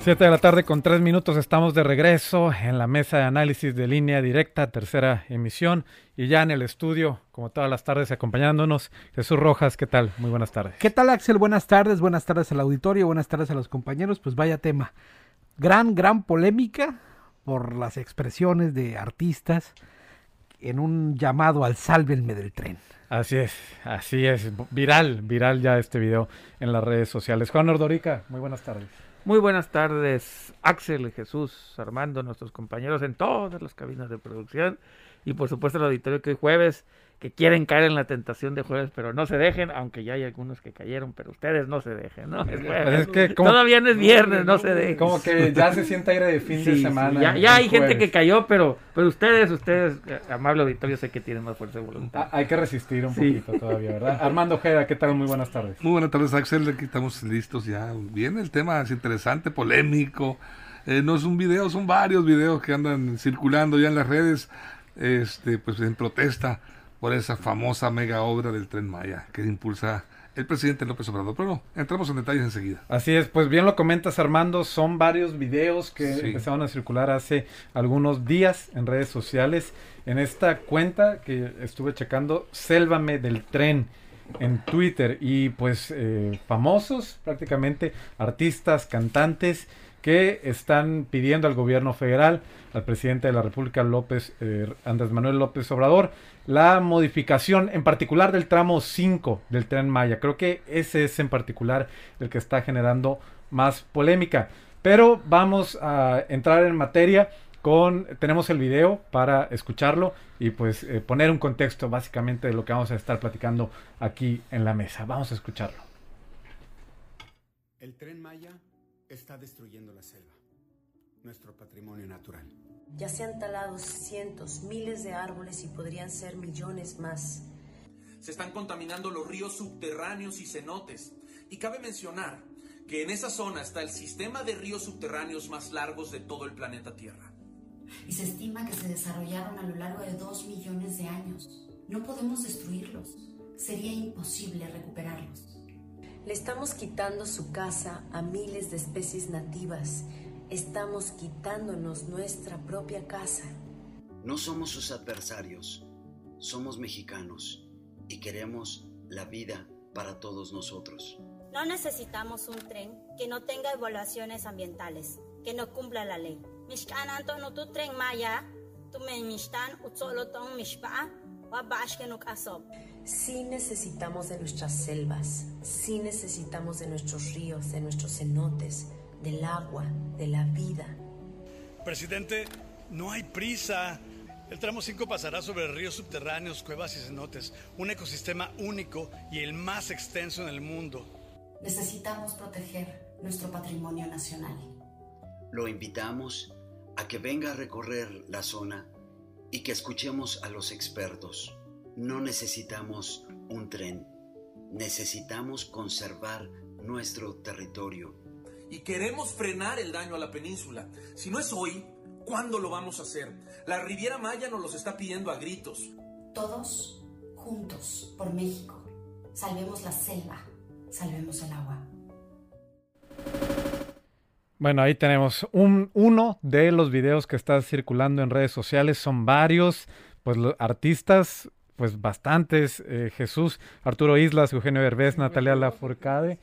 Siete de la tarde con tres minutos estamos de regreso en la mesa de análisis de línea directa, tercera emisión, y ya en el estudio, como todas las tardes, acompañándonos, Jesús Rojas, ¿qué tal? Muy buenas tardes. ¿Qué tal Axel? Buenas tardes, buenas tardes al auditorio, buenas tardes a los compañeros, pues vaya tema. Gran, gran polémica por las expresiones de artistas en un llamado al sálvenme del tren. Así es, así es, viral, viral ya este video en las redes sociales. Juan Ordorica, muy buenas tardes. Muy buenas tardes, Axel, Jesús, Armando, nuestros compañeros en todas las cabinas de producción y por supuesto el auditorio que hoy jueves que quieren caer en la tentación de jueves, pero no se dejen, aunque ya hay algunos que cayeron, pero ustedes no se dejen, ¿no? Es, Pues es que como- Todavía no es viernes, no se dejen. Como que ya se siente aire de fin de semana. sí, ya, hay gente jueves. que cayó, pero, pero ustedes, ustedes, eh, amable auditorio, sé que tienen más fuerza de voluntad. Ah, Hay que resistir un Sí. poquito todavía, ¿verdad? Armando Ojeda, ¿qué tal? Muy buenas tardes. Muy buenas tardes, Axel. Aquí estamos listos ya. Bien, el tema es interesante, polémico. Eh, no es un video, son varios videos que andan circulando ya en las redes, este, pues en protesta por esa famosa mega obra del Tren Maya que impulsa el presidente López Obrador. Pero no, entramos en detalles enseguida. Así es, pues bien lo comentas Armando, son varios videos que Sí. empezaron a circular hace algunos días en redes sociales. En esta cuenta que estuve checando, Sélvame del Tren en Twitter y pues eh, famosos prácticamente, artistas, cantantes que están pidiendo al gobierno federal, al presidente de la República López, eh, Andrés Manuel López Obrador, la modificación en particular del tramo 5 del tren Maya. Creo que ese es en particular el que está generando más polémica. Pero vamos a entrar en materia con tenemos el video para escucharlo y pues eh, poner un contexto básicamente de lo que vamos a estar platicando aquí en la mesa. Vamos a escucharlo. El tren Maya está destruyendo la selva, nuestro patrimonio natural. Ya se han talado cientos, miles de árboles y podrían ser millones más. Se están contaminando los ríos subterráneos y cenotes. Y cabe mencionar que en esa zona está el sistema de ríos subterráneos más largos de todo el planeta Tierra. y se estima que se desarrollaron a lo largo de dos millones de años. No podemos destruirlos. Sería imposible recuperarlos. Le estamos quitando su casa a miles de especies nativas. Estamos quitándonos nuestra propia casa. No somos sus adversarios, somos mexicanos y queremos la vida para todos nosotros. No necesitamos un tren que no tenga evaluaciones ambientales, que no cumpla la ley. Tren maya, Sí necesitamos de nuestras selvas, sí necesitamos de nuestros ríos, de nuestros cenotes, del agua, de la vida. Presidente, no hay prisa. El tramo 5 pasará sobre ríos subterráneos, cuevas y cenotes, un ecosistema único y el más extenso en el mundo. Necesitamos proteger nuestro patrimonio nacional. Lo invitamos a que venga a recorrer la zona y que escuchemos a los expertos. No necesitamos un tren, necesitamos conservar nuestro territorio. Y queremos frenar el daño a la península. Si no es hoy, ¿cuándo lo vamos a hacer? La Riviera Maya nos los está pidiendo a gritos. Todos juntos por México. Salvemos la selva, salvemos el agua. Bueno, ahí tenemos un, uno de los videos que está circulando en redes sociales. Son varios, pues los artistas, pues bastantes. eh, Jesús, Arturo Islas, Eugenio Derbez, Natalia Lafourcade.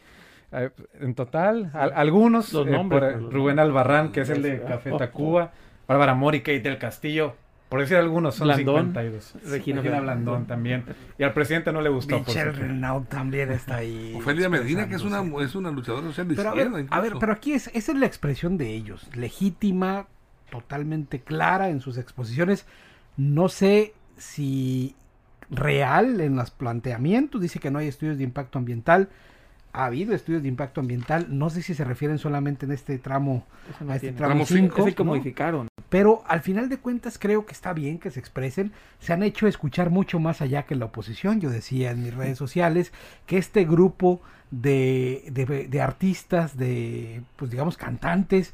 Eh, en total, al- algunos. Los eh, nombres, por- los Rubén nombres. Albarrán, que es el de Café Tacuba. Bárbara Mori, Kate del Castillo. Por decir algunos, son Blandón, 52. Regina Regina Blandón. Blandón también. Y al presidente no le gustó. por Michelle. Renaud también está ahí. Ofelia Medina, que es una, es una luchadora social de Pero a ver, izquierda. a ver, pero aquí es, esa es la expresión de ellos, legítima, totalmente clara en sus exposiciones. No sé si real en los planteamientos, dice que no hay estudios de impacto ambiental. ha habido estudios de impacto ambiental, no sé si se refieren solamente en este tramo, no a este tiene. tramo Tramo cinco. 5, Es el que modificaron. pero al final de cuentas creo que está bien que se expresen, se han hecho escuchar mucho más allá que la oposición, yo decía en mis redes sociales que este grupo de, de, de artistas, de pues digamos cantantes,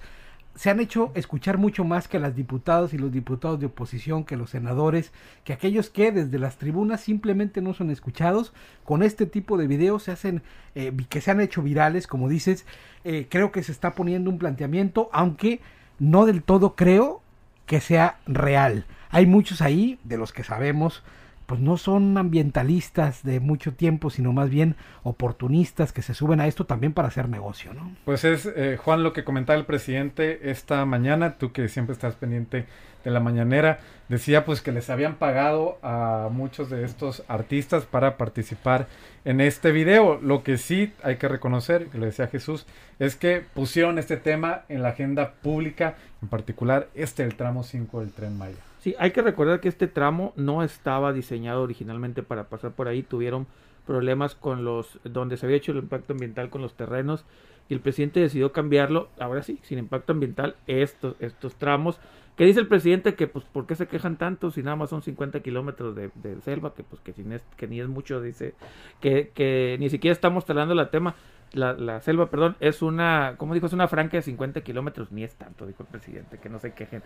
se han hecho escuchar mucho más que las diputadas y los diputados de oposición, que los senadores, que aquellos que desde las tribunas simplemente no son escuchados. Con este tipo de videos se hacen, eh, que se han hecho virales, como dices, eh, creo que se está poniendo un planteamiento, aunque no del todo creo que sea real. Hay muchos ahí, de los que sabemos, pues no son ambientalistas de mucho tiempo, sino más bien oportunistas que se suben a esto también para hacer negocio, ¿no? Pues es, eh, Juan, lo que comentaba el presidente esta mañana, tú que siempre estás pendiente de la mañanera, decía pues que les habían pagado a muchos de estos artistas para participar en este video. Lo que sí hay que reconocer, que le decía Jesús, es que pusieron este tema en la agenda pública, en particular este, el tramo 5 del tren Maya. Sí, hay que recordar que este tramo no estaba diseñado originalmente para pasar por ahí. Tuvieron problemas con los, donde se había hecho el impacto ambiental con los terrenos y el presidente decidió cambiarlo. Ahora sí, sin impacto ambiental, estos, estos tramos. Que dice el presidente que, pues, ¿por qué se quejan tanto si nada más son 50 kilómetros de, de selva? Que, pues, que, sin es- que ni es mucho, dice. Que, que ni siquiera estamos talando la tema. La, la selva, perdón, es una, como dijo, es una franca de 50 kilómetros, ni es tanto, dijo el presidente, que no se quejen.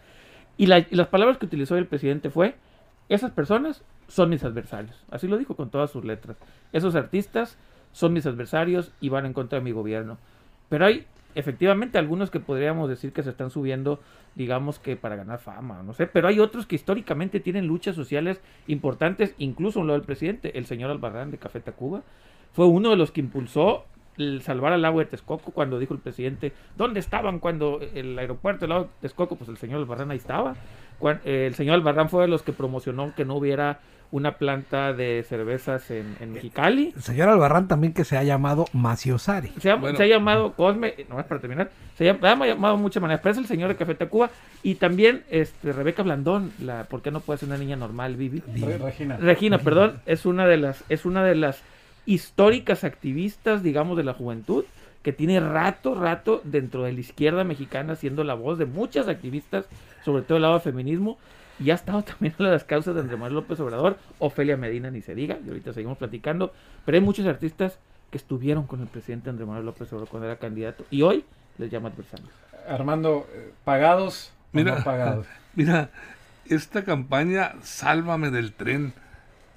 Y, la- y las palabras que utilizó el presidente fue, esas personas son mis adversarios. Así lo dijo con todas sus letras. Esos artistas son mis adversarios y van en contra de mi gobierno. Pero hay efectivamente algunos que podríamos decir que se están subiendo, digamos que para ganar fama, no sé, pero hay otros que históricamente tienen luchas sociales importantes, incluso lo del presidente, el señor Albarrán de Café Tacuba, fue uno de los que impulsó el salvar al agua de Texcoco cuando dijo el presidente, ¿dónde estaban cuando el aeropuerto del lago de Texcoco? Pues el señor Albarrán ahí estaba. Eh, el señor Albarrán fue de los que promocionó que no hubiera una planta de cervezas en, en Mexicali. El señor Albarrán también que se ha llamado Maciosari. Se ha, se ha llamado Cosme, no es para terminar, se ha, ha llamado muchas maneras, pero es el señor de Café Tacuba y también este, Rebeca Blandón, la, ¿por qué no puede ser una niña normal, Vivi? Re- Regina. Regina, perdón, es una de las, es una de las históricas activistas, digamos, de la juventud, que tiene rato, rato dentro de la izquierda mexicana siendo la voz de muchas activistas, sobre todo el lado del feminismo, y ha estado también en las causas de Andrés Manuel López Obrador, Ofelia Medina ni se diga, y ahorita seguimos platicando, pero hay muchos artistas que estuvieron con el presidente Andrés Manuel López Obrador cuando era candidato, y hoy les llama adversarios. Armando, eh, ¿pagados o Mira, no pagados? mira, esta campaña Sálvame del tren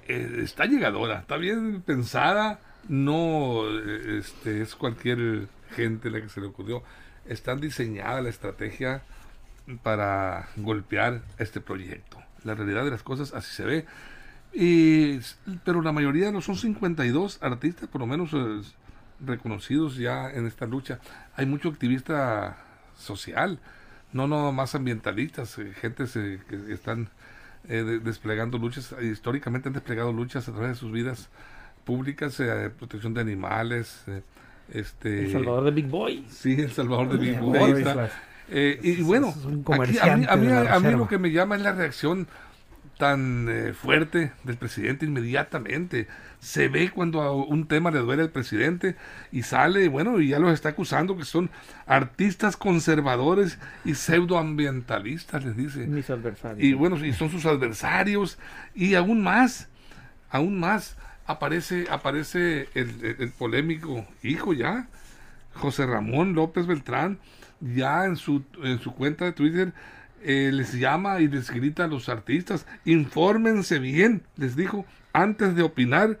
eh, está llegadora, está bien pensada, no eh, este, es cualquier gente la que se le ocurrió. Está diseñada la estrategia para golpear este proyecto. La realidad de las cosas así se ve. Y, pero la mayoría no son 52 artistas, por lo menos eh, reconocidos ya en esta lucha. Hay mucho activista social, no no más ambientalistas, gentes eh, que están eh, de- desplegando luchas, eh, históricamente han desplegado luchas a través de sus vidas públicas, eh, protección de animales, eh, este El Salvador de Big Boy. Sí, el Salvador de Big Boy. Boy. ahí está. Eh, y, bueno, aquí a mí, a mí- a mí lo que me llama es la reacción tan eh, fuerte del presidente inmediatamente. Se ve cuando a un tema le duele al presidente y sale, bueno, y ya los está acusando que son artistas conservadores y pseudoambientalistas, les dice. Mis adversarios. Y bueno, y son sus adversarios. Y aún más, aún más, aparece, aparece el, el- el polémico hijo ya, José Ramón López Beltrán, ya en su, en su cuenta de Twitter, eh, les llama y les grita a los artistas, infórmense bien, les dijo, antes de opinar,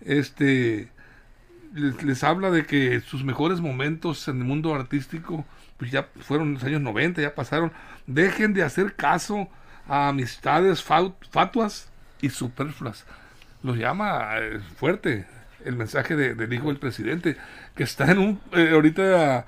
este, les, habla de que sus mejores momentos en el mundo artístico, pues ya fueron los años 90, ya pasaron, dejen de hacer caso a amistades fatuas y superfluas. Los llama eh, fuerte el mensaje de- del hijo del presidente, que está en un, eh, ahorita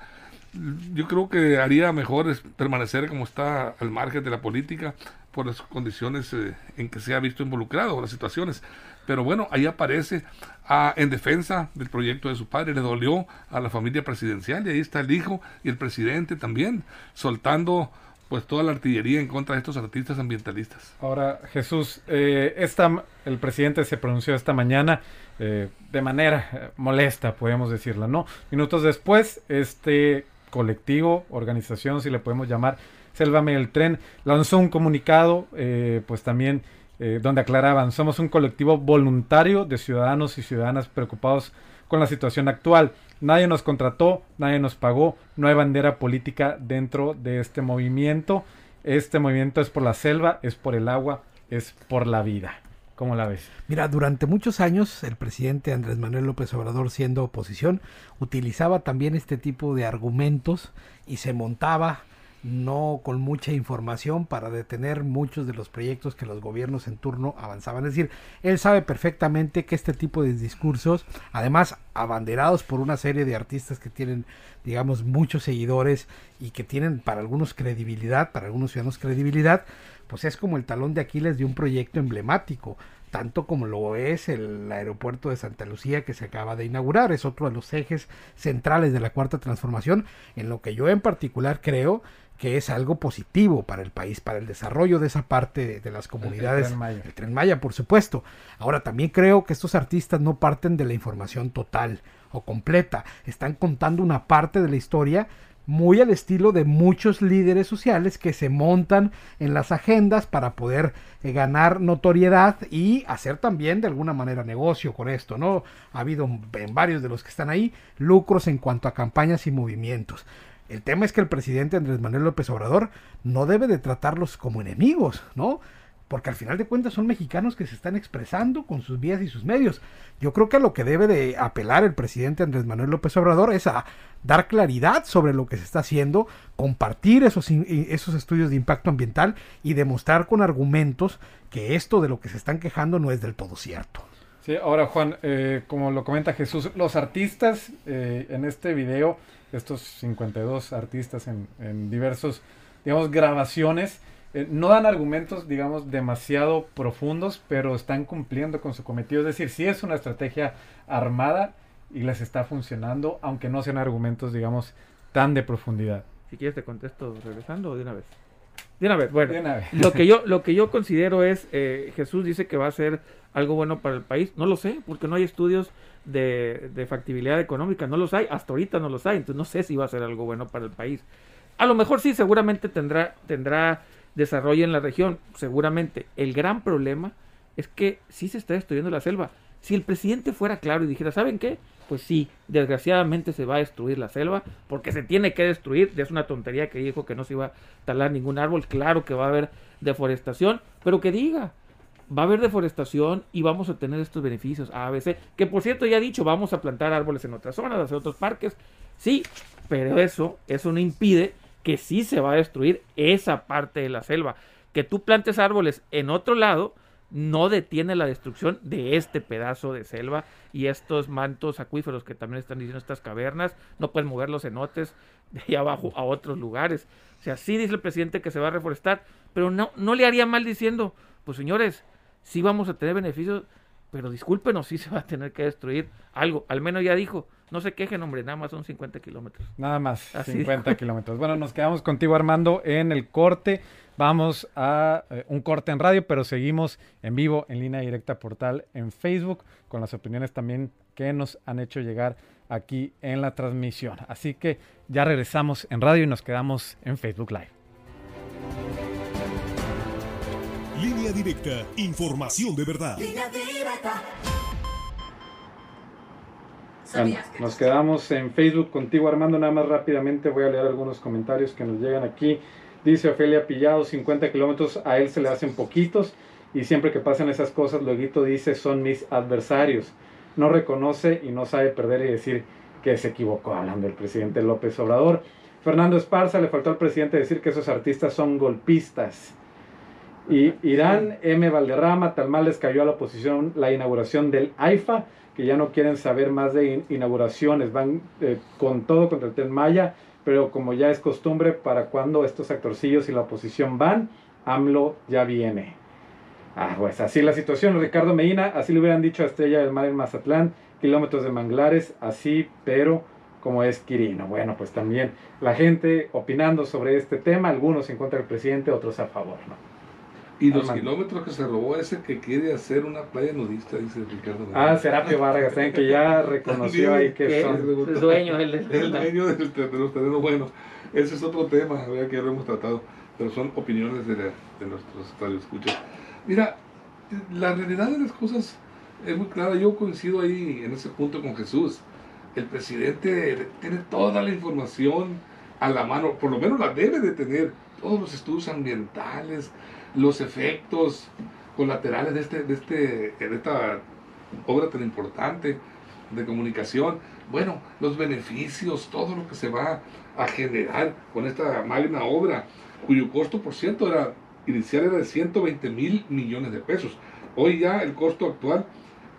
yo creo que haría mejor es permanecer como está al margen de la política por las condiciones eh, en que se ha visto involucrado, las situaciones. Pero bueno, ahí aparece ah, en defensa del proyecto de su padre, le dolió a la familia presidencial y ahí está el hijo y el presidente también, soltando pues toda la artillería en contra de estos artistas ambientalistas. Ahora, Jesús, eh, esta, el presidente se pronunció esta mañana eh, de manera eh, molesta, podemos decirlo, ¿no? Minutos después, este colectivo, organización, si le podemos llamar, Sélvame el Tren, lanzó un comunicado, eh, pues también eh, donde aclaraban, somos un colectivo voluntario de ciudadanos y ciudadanas preocupados con la situación actual. Nadie nos contrató, nadie nos pagó, no hay bandera política dentro de este movimiento. Este movimiento es por la selva, es por el agua, es por la vida. ¿Cómo la ves? Mira, durante muchos años el presidente Andrés Manuel López Obrador, siendo oposición, utilizaba también este tipo de argumentos y se montaba no con mucha información para detener muchos de los proyectos que los gobiernos en turno avanzaban. Es decir, él sabe perfectamente que este tipo de discursos, además abanderados por una serie de artistas que tienen, digamos, muchos seguidores y que tienen para algunos credibilidad, para algunos ciudadanos credibilidad, pues es como el talón de Aquiles de un proyecto emblemático tanto como lo es el aeropuerto de Santa Lucía que se acaba de inaugurar. Es otro de los ejes centrales de la cuarta transformación, en lo que yo en particular creo que es algo positivo para el país, para el desarrollo de esa parte de, las comunidades. El, tren Maya. el Tren Maya, por supuesto. Ahora, también creo que estos artistas no parten de la información total o completa, están contando una parte de la historia muy al estilo de muchos líderes sociales que se montan en las agendas para poder eh, ganar notoriedad y hacer también de alguna manera negocio con esto, ¿no? Ha habido en varios de los que están ahí lucros en cuanto a campañas y movimientos. El tema es que el presidente Andrés Manuel López Obrador no debe de tratarlos como enemigos, ¿no? Porque al final de cuentas son mexicanos que se están expresando con sus vías y sus medios. Yo creo que a lo que debe de apelar el presidente Andrés Manuel López Obrador es a dar claridad sobre lo que se está haciendo, compartir esos, esos estudios de impacto ambiental y demostrar con argumentos que esto de lo que se están quejando no es del todo cierto. Sí, ahora Juan, eh, como lo comenta Jesús, los artistas eh, en este video estos 52 artistas en, en diversos, digamos, grabaciones, eh, no dan argumentos, digamos, demasiado profundos, pero están cumpliendo con su cometido. Es decir, sí es una estrategia armada y les está funcionando, aunque no sean argumentos, digamos, tan de profundidad. Si quieres te contesto regresando o de una vez. De una vez, bueno. Una vez. Lo que yo, lo que yo considero es, eh, Jesús dice que va a ser algo bueno para el país. No lo sé, porque no hay estudios de, factibilidad económica. No los hay, hasta ahorita no los hay. Entonces no sé si va a ser algo bueno para el país. A lo mejor sí, seguramente tendrá, tendrá desarrollo en la región, seguramente. El gran problema es que sí se está destruyendo la selva. Si el presidente fuera claro y dijera, ¿saben qué? Pues sí, desgraciadamente se va a destruir la selva, porque se tiene que destruir. Es una tontería que dijo que no se iba a talar ningún árbol. Claro que va a haber deforestación, pero que diga, va a haber deforestación y vamos a tener estos beneficios A, B, C, que por cierto ya he dicho, vamos a plantar árboles en otras zonas, hacer otros parques, sí, pero eso, eso no impide que sí se va a destruir esa parte de la selva. Que tú plantes árboles en otro lado no detiene la destrucción de este pedazo de selva y estos mantos acuíferos que también están diciendo estas cavernas, no pueden mover los cenotes de ahí abajo a otros lugares. O sea, sí dice el presidente que se va a reforestar, pero no, no le haría mal diciendo, pues señores, sí vamos a tener beneficios, pero discúlpenos, sí se va a tener que destruir algo. Al menos ya dijo, no se quejen, hombre, nada más son 50 kilómetros. Nada más, 50 kilómetros. Bueno, nos quedamos contigo, Armando, en el corte. Vamos a eh, un corte en radio, pero seguimos en vivo, en línea directa portal en Facebook, con las opiniones también que nos han hecho llegar aquí en la transmisión. Así que ya regresamos en radio y nos quedamos en Facebook Live. Línea directa, información de verdad. nos quedamos en Facebook contigo, Armando. Nada más rápidamente voy a leer algunos comentarios que nos llegan aquí. Dice Ofelia Pillado, 50 kilómetros, a él se le hacen poquitos y siempre que pasan esas cosas, luego dice, son mis adversarios. No reconoce y no sabe perder y decir que se equivocó, hablando del presidente López Obrador. Fernando Esparza le faltó al presidente decir que esos artistas son golpistas. Y Irán M. Valderrama, tal mal les cayó a la oposición la inauguración del AIFA, que ya no quieren saber más de inauguraciones, van eh, con todo contra el Tren Maya, pero como ya es costumbre, para cuando estos actorcillos y la oposición van, AMLO ya viene. Ah, pues así la situación, Ricardo Medina, así le hubieran dicho a Estrella del Mar en Mazatlán, kilómetros de manglares, así, pero como es Quirino. Bueno, pues también la gente opinando sobre este tema, algunos en contra del presidente, otros a favor, ¿no? Y los kilómetros que se robó ese que quiere hacer una playa nudista, dice Ricardo. Ah, Serapio Vargas, también que ya reconoció ahí que son... El dueño, el, el dueño del, de los terrenos. Bueno, ese es otro tema, ¿verdad? que ya lo hemos tratado, pero son opiniones de, la, de nuestros radioescuchas. Mira, la realidad de las cosas es muy clara. Yo coincido ahí en ese punto con Jesús. El presidente tiene toda la información a la mano, por lo menos la debe de tener, todos los estudios ambientales, los efectos colaterales de, este, de, este, de esta obra tan importante de comunicación. Bueno, los beneficios, todo lo que se va a generar con esta magna obra, cuyo costo, por cierto, era inicial era de 120 mil millones de pesos. Hoy ya el costo actual,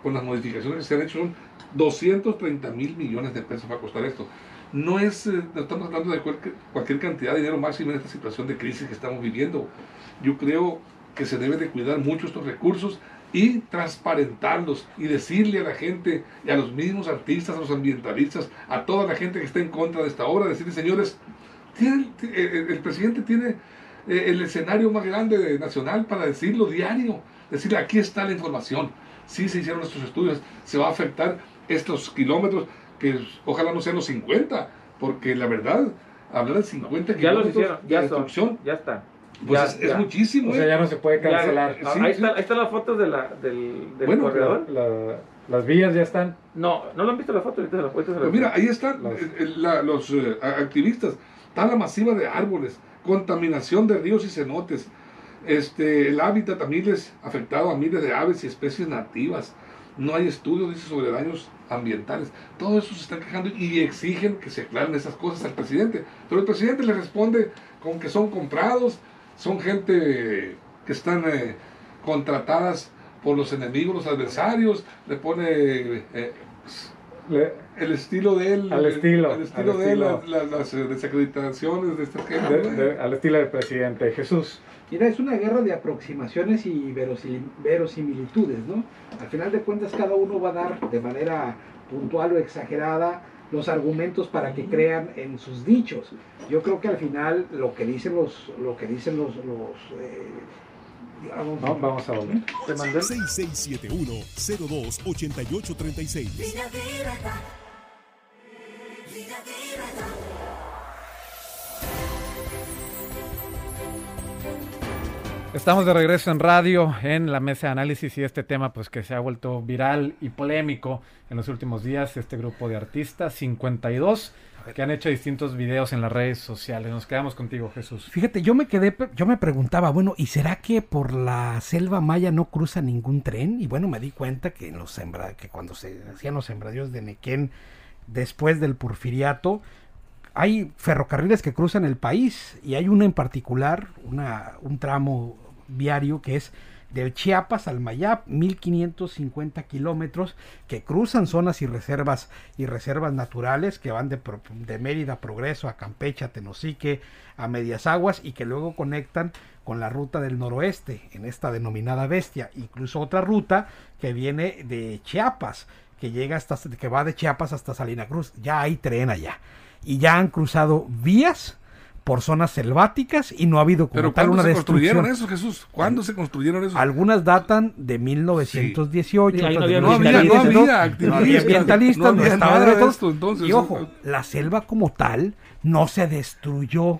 con las modificaciones que se han hecho, son 230 mil millones de pesos va a costar esto. No es, eh, estamos hablando de cualquier, cantidad de dinero máximo en esta situación de crisis que estamos viviendo. Yo creo que se debe de cuidar mucho estos recursos y transparentarlos y decirle a la gente a los mismos artistas, a los ambientalistas, a toda la gente que está en contra de esta obra, decirle, señores, tiene, el, el, presidente tiene eh, el escenario más grande de, nacional para decirlo diario, decirle, aquí está la información, si se hicieron estos estudios, se va a afectar estos kilómetros, que ojalá no sean los 50, porque la verdad, hablar de 50 ya kilómetros los hicieron, ya de son, destrucción, ya está. pues Ya- es, es ya. muchísimo. O sea, ¿eh? ya no se puede cancelar. Sí, ahí, sí. está, ahí están las fotos de la, del, del Bueno, corredor. La- las vías ya están. No, no lo han visto la foto, ahorita se las ahorita se Pues las- mira, ahí están Los- eh, eh, la- los eh, activistas, tala masiva de árboles, contaminación de ríos y cenotes, este, el hábitat a miles, afectado a miles de aves y especies nativas. No hay estudios, dice, sobre daños ambientales. Todo eso se están quejando y exigen que se aclaren esas cosas al presidente. Pero el presidente le responde con que son comprados, son gente que están eh, contratadas por los enemigos, los adversarios, le pone eh, Le- el estilo de él, Al estilo, el estilo al de él, estilo. las, las- las, desacreditaciones de esta gente. de- de- al estilo del presidente Jesús. Mira, es una guerra de aproximaciones y verosimilitudes, ¿no? Al final de cuentas cada uno va a dar de manera puntual o exagerada los argumentos para que crean en sus dichos. Yo creo que al final lo que dicen los, lo que dicen los, los eh, digamos, No, vamos a volver. Te mandé el- 6671-028836. Estamos de regreso en radio en la mesa de análisis y este tema pues que se ha vuelto viral y polémico en los últimos días, este grupo de artistas, 52, que han hecho distintos videos en las redes sociales. Nos quedamos contigo, Jesús. Fíjate, yo me quedé, yo me preguntaba, bueno, ¿y será que por la selva maya no cruza ningún tren? Y bueno, me di cuenta que en los sembra, que cuando se hacían los sembradíos de Nequén después del Porfiriato, hay ferrocarriles que cruzan el país y hay uno en particular, una, un tramo viario que es del Chiapas al Mayap, 1550 kilómetros que cruzan zonas y reservas y reservas naturales que van de, Mérida, Progreso, a Campeche, a Tenosique, a Medias Aguas y que luego conectan con la ruta del noroeste en esta denominada bestia, incluso otra ruta que viene de Chiapas, que llega hasta que va de Chiapas hasta Salina Cruz, ya hay tren allá. Y ya han cruzado vías por zonas selváticas y no ha habido como Pero tal ¿cuándo una se construyeron destrucción. esos, Jesús? ¿Cuándo se construyeron esos? Algunas datan de 1918. Sí, ahí no había No había, no 1922. había No había activistas, ambientalistas, no no, había estaba nada de esto, entonces. Y ojo, la selva como tal no se destruyó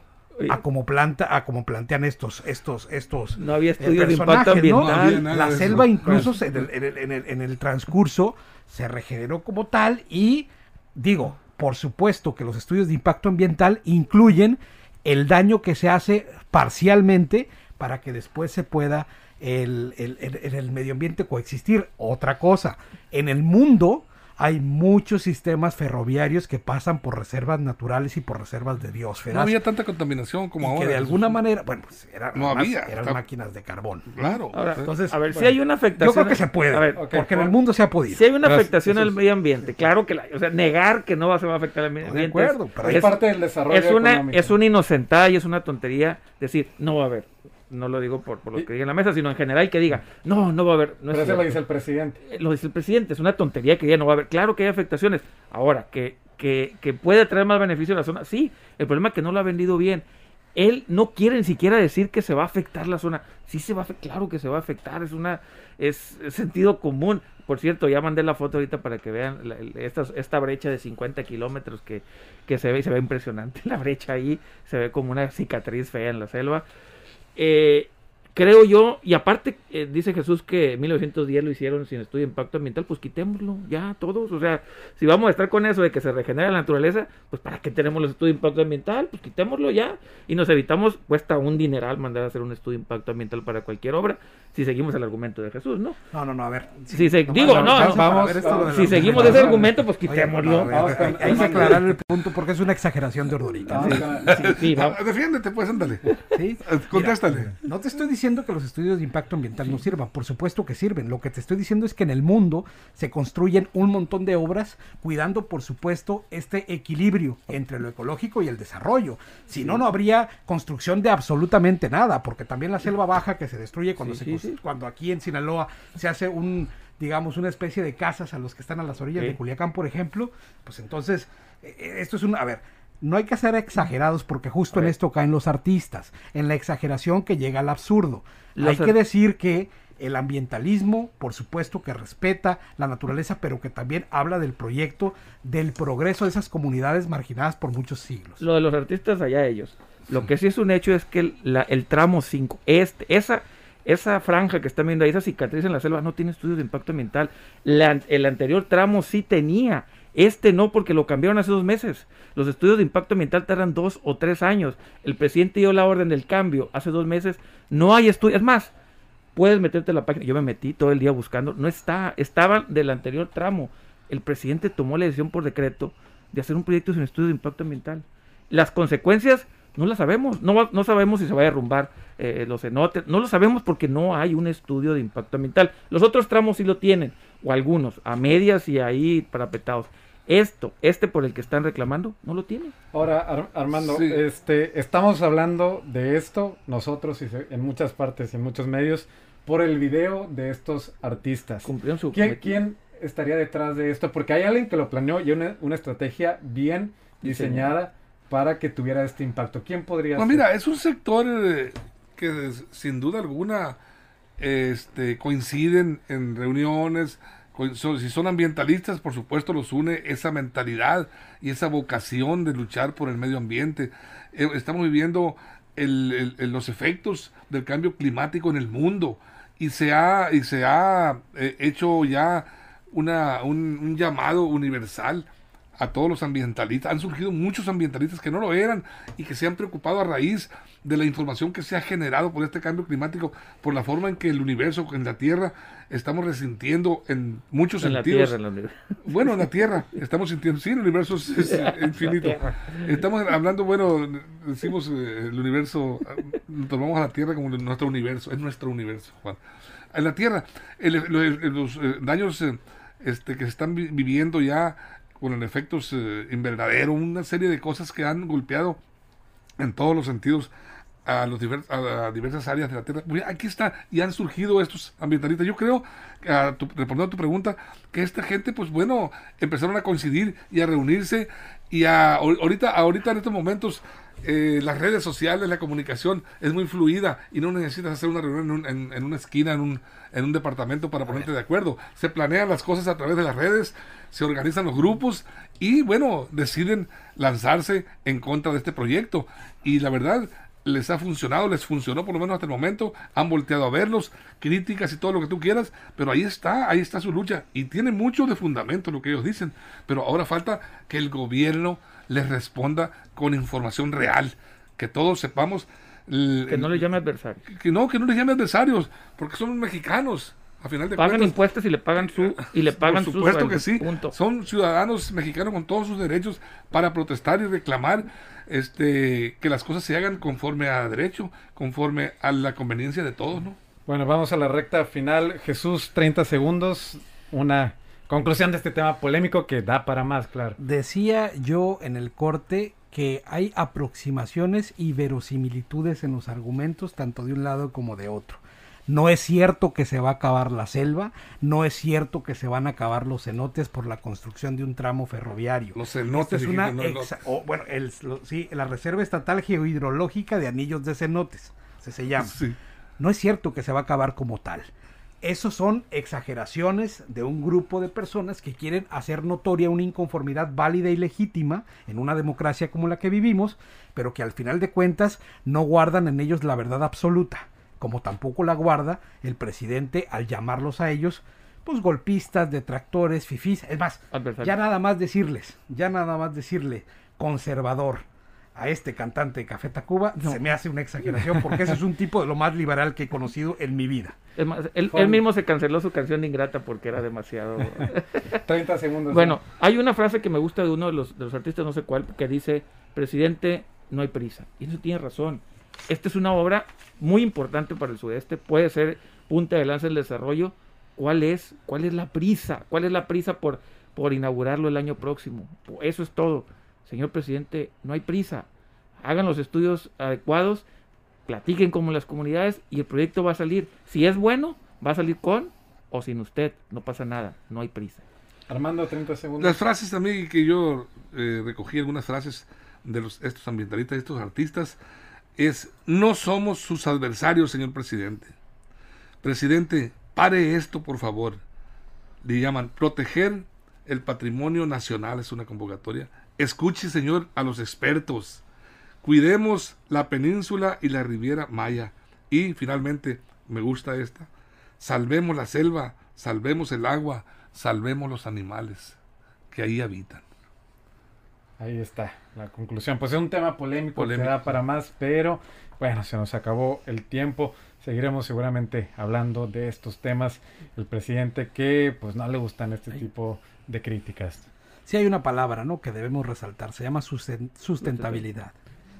a como planta, a como plantean estos, estos, estos No había eh, estudios de impacto personajes, ¿no? No había nada La de selva eso. incluso se- en, el, en el- en el- en el transcurso se regeneró como tal y digo, por supuesto que los estudios de impacto ambiental incluyen el daño que se hace parcialmente para que después se pueda el, el- el- en el medio ambiente coexistir. Otra cosa, en el mundo hay muchos sistemas ferroviarios que pasan por reservas naturales y por reservas de biosferas. No había tanta contaminación como y ahora. que de alguna manera, bueno, pues eran, No además, había, eran está- máquinas de carbón. Claro. Ahora, Entonces, a ver, si hay una afectación. Yo creo que se puede, A ver, porque en el mundo se ha podido. Si hay una Gracias, afectación al medio ambiente, claro que la, o sea, negar que no va, se va a afectar al medio Estoy de ambiente. acuerdo, pero Es parte del desarrollo es una, económico. es una inocentada y es una tontería decir no va a haber. No lo digo por, por lo que diga en la mesa, sino en general que diga, no, no va a haber. No Pero es eso lo cierto". dice el presidente. Eh, Lo dice el presidente, es una tontería que ya no va a haber. Claro que hay afectaciones. Ahora, que, que, que puede traer más beneficio a la zona, sí. El problema es que no lo ha vendido bien. Él no quiere ni siquiera decir que se va a afectar la zona. Sí se va a afectar, claro que se va a afectar, es una es, es sentido común. Por cierto, ya mandé la foto ahorita para que vean la- esta, esta brecha de 50 kilómetros que, que se ve y se ve impresionante. La brecha ahí se ve como una cicatriz fea en la selva. Eh, creo yo, y aparte eh, dice Jesús que en 1910 lo hicieron sin estudio de impacto ambiental, pues quitémoslo ya todos. O sea, si vamos a estar con eso de que se regenera la naturaleza, pues ¿para qué tenemos los estudios de impacto ambiental? Pues quitémoslo ya y nos evitamos, cuesta un dineral mandar a hacer un estudio de impacto ambiental para cualquier obra, si seguimos el argumento de Jesús, ¿no? No, no, no, a ver. Si se, digo, no, vamos- si seguimos ese argumento, pues Oye, quitémoslo. ver, hay, hay que aclarar el punto porque es una exageración de Ordorica. Sí, sí, Ah, Defiéndete, pues, ándale. Sí. Contéstale. No te estoy diciendo que los estudios de impacto ambiental no sirvan, por supuesto que sirven. Lo que te estoy diciendo es que en el mundo se construyen un montón de obras cuidando, por supuesto, este equilibrio entre lo ecológico y el desarrollo. Si no, no habría construcción de absolutamente nada, porque también la selva baja que se destruye cuando, Sí, se sí, cuando aquí en Sinaloa se hace un digamos una especie de casas a los que están a las orillas de Culiacán, por ejemplo, pues entonces eh, esto es un a ver, no hay que ser exagerados porque justo en esto caen los artistas, en la exageración que llega al absurdo. Los hay que decir que el ambientalismo, por supuesto que respeta la naturaleza, pero que también habla del proyecto del progreso de esas comunidades marginadas por muchos siglos. Lo de los artistas, allá ellos. Lo que sí es un hecho es que el, la- el tramo 5, este, esa, esa franja que están viendo ahí, esa cicatriz en la selva, no tiene estudios de impacto ambiental. La- el anterior tramo sí tenía. Este no, porque lo cambiaron hace dos meses. Los estudios de impacto ambiental tardan dos o tres años. El presidente dio la orden del cambio hace dos meses. No hay estudios. Es más, puedes meterte a la página. Yo me metí todo el día buscando. No está. Estaban del anterior tramo. El presidente tomó la decisión por decreto de hacer un proyecto sin estudio de impacto ambiental. Las consecuencias no las sabemos. No, no sabemos si se va a derrumbar eh, los cenotes. No lo sabemos porque no hay un estudio de impacto ambiental. Los otros tramos sí lo tienen. O algunos. A medias y ahí parapetados. Esto, este por el que están reclamando, no lo tiene. Ahora, Ar- Armando, Sí. este, estamos hablando de esto nosotros y se- en muchas partes y en muchos medios por el video de estos artistas. Cumplieron su ¿Quién, quién estaría detrás de esto? Porque hay alguien que lo planeó y una, una estrategia bien diseñada para que tuviera este impacto. ¿Quién podría Pues ser? mira, es un sector eh, que sin duda alguna este, coinciden en reuniones. Si son ambientalistas, por supuesto, los une esa mentalidad y esa vocación de luchar por el medio ambiente. Eh, estamos viviendo los efectos del cambio climático en el mundo y se ha, y se ha eh, hecho ya una, un, un llamado universal a todos los ambientalistas. Han surgido muchos ambientalistas que no lo eran y que se han preocupado a raíz de la información que se ha generado por este cambio climático, por la forma en que el universo, en la Tierra, estamos resintiendo en muchos En la sentidos. tierra, en la. Bueno, en la Tierra, estamos sintiendo, sí, el universo es, es infinito. Estamos hablando, bueno, decimos eh, el universo, tomamos a la Tierra como nuestro universo, es nuestro universo, Juan. En la Tierra, el- el- los eh, daños eh, este, que se están vi- viviendo ya con efectos eh, invernadero, una serie de cosas que han golpeado en todos los sentidos a, los divers- a, diversas áreas de la Tierra. Aquí está, y han surgido estos ambientalistas. Yo creo, a tu- respondiendo a tu pregunta, que esta gente, pues bueno, empezaron a coincidir y a reunirse y a, ahor- ahorita, ahorita en estos momentos eh, las redes sociales, la comunicación es muy fluida y no necesitas hacer una reunión en, un- en- en una esquina, en un, en un departamento para ponerte de acuerdo. Se planean las cosas a través de las redes, se organizan los grupos y bueno, deciden lanzarse en contra de este proyecto. Y la verdad, les ha funcionado, les funcionó por lo menos hasta el momento, han volteado a verlos, críticas y todo lo que tú quieras, pero ahí está, ahí está su lucha y tiene mucho de fundamento lo que ellos dicen, pero ahora falta que el gobierno les responda con información real, que todos sepamos el- Que no le llame adversario. que no, que no les llame adversarios, porque son mexicanos. A final de Pagan cuentas, impuestos y le pagan su y le pagan por su supuesto sueldo, que sí. punto. Son ciudadanos mexicanos con todos sus derechos para protestar y reclamar este que las cosas se hagan conforme a derecho, conforme a la conveniencia de todos, ¿no? Bueno, vamos a la recta final. Jesús, 30 segundos. Una Conclusión de este tema polémico que da para más, claro. Decía yo en el corte que hay aproximaciones y verosimilitudes en los argumentos tanto de un lado como de otro. No es cierto que se va a acabar la selva, no es cierto que se van a acabar los cenotes por la construcción de un tramo ferroviario. Los cenotes, Esta es una no exa- bueno, el- lo- sí, la Reserva Estatal Geohidrológica de Anillos de Cenotes, se, se llama. No es cierto que se va a acabar como tal. Esos son exageraciones de un grupo de personas que quieren hacer notoria una inconformidad válida y legítima en una democracia como la que vivimos, pero que al final de cuentas no guardan en ellos la verdad absoluta, como tampoco la guarda el presidente al llamarlos a ellos pues golpistas, detractores, fifís, es más, ya nada más decirles, ya nada más decirle conservador a este cantante de Café Tacuba se me hace una exageración porque ese es un tipo de lo más liberal que he conocido en mi vida. Es más, él, mismo se canceló su canción de Ingrata porque era demasiado... 30 segundos. Bueno, hay una frase que me gusta de uno de los, de los artistas, no sé cuál, que dice, presidente, no hay prisa. Y eso tiene razón. Esta es una obra muy importante para el sudeste, puede ser punta de lanza del desarrollo. ¿Cuál es, cuál es la prisa? ¿Cuál es la prisa por, por inaugurarlo el año próximo? Eso es todo. Señor presidente, no hay prisa. Hagan los estudios adecuados, platiquen como las comunidades y el proyecto va a salir. Si es bueno, va a salir con o sin usted. No pasa nada, no hay prisa. Armando, 30 segundos. Las frases también que yo eh, recogí, algunas frases de los, estos ambientalistas, estos artistas, es, no somos sus adversarios, señor presidente. Presidente, pare esto, por favor. Le llaman proteger el patrimonio nacional, es una convocatoria. Escuche, señor, a los expertos. Cuidemos la península y la Riviera Maya. Y finalmente, me gusta esta, salvemos la selva, salvemos el agua, salvemos los animales que ahí habitan. Ahí está la conclusión. Pues es un tema polémico, Polémico, que da para más, pero bueno, se nos acabó el tiempo. Seguiremos seguramente hablando de estos temas. El presidente que pues no le gustan este tipo de críticas. Sí hay una palabra, ¿no? Que debemos resaltar, se llama susten- sustentabilidad.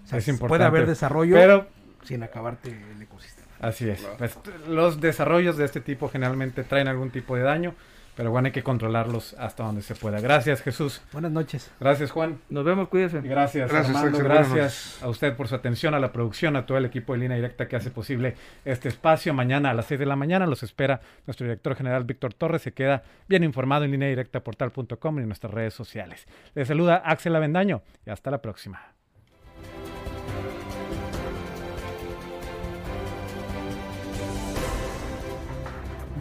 O sea, Es puede importante. haber desarrollo Pero- sin acabarte el ecosistema. Así es. Pues, los desarrollos de este tipo generalmente traen algún tipo de daño, pero bueno, hay que controlarlos hasta donde se pueda. Gracias, Jesús. Buenas noches. Gracias, Juan. Nos vemos, cuídense. Gracias, Gracias, Armando. Axel. Gracias a usted por su atención, a la producción, a todo el equipo de Línea Directa que hace posible este espacio. Mañana a las 6 de la mañana los espera nuestro director general Víctor Torres. Se queda bien informado en línea directa portal.com y en nuestras redes sociales. Les saluda Axel Avendaño y hasta la próxima.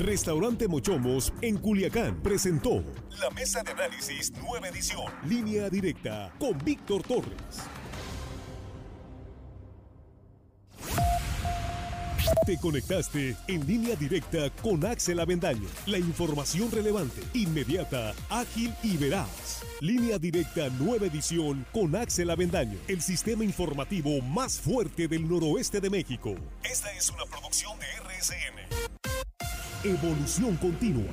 Restaurante Mochomos en Culiacán presentó la mesa de análisis nueva edición, línea directa con Víctor Torres. Te conectaste en línea directa con Axel Avendaño. La información relevante, inmediata, ágil y veraz. Línea directa nueva edición con Axel Avendaño, el sistema informativo más fuerte del noroeste de México. Esta es una producción de RSN. Evolución continua.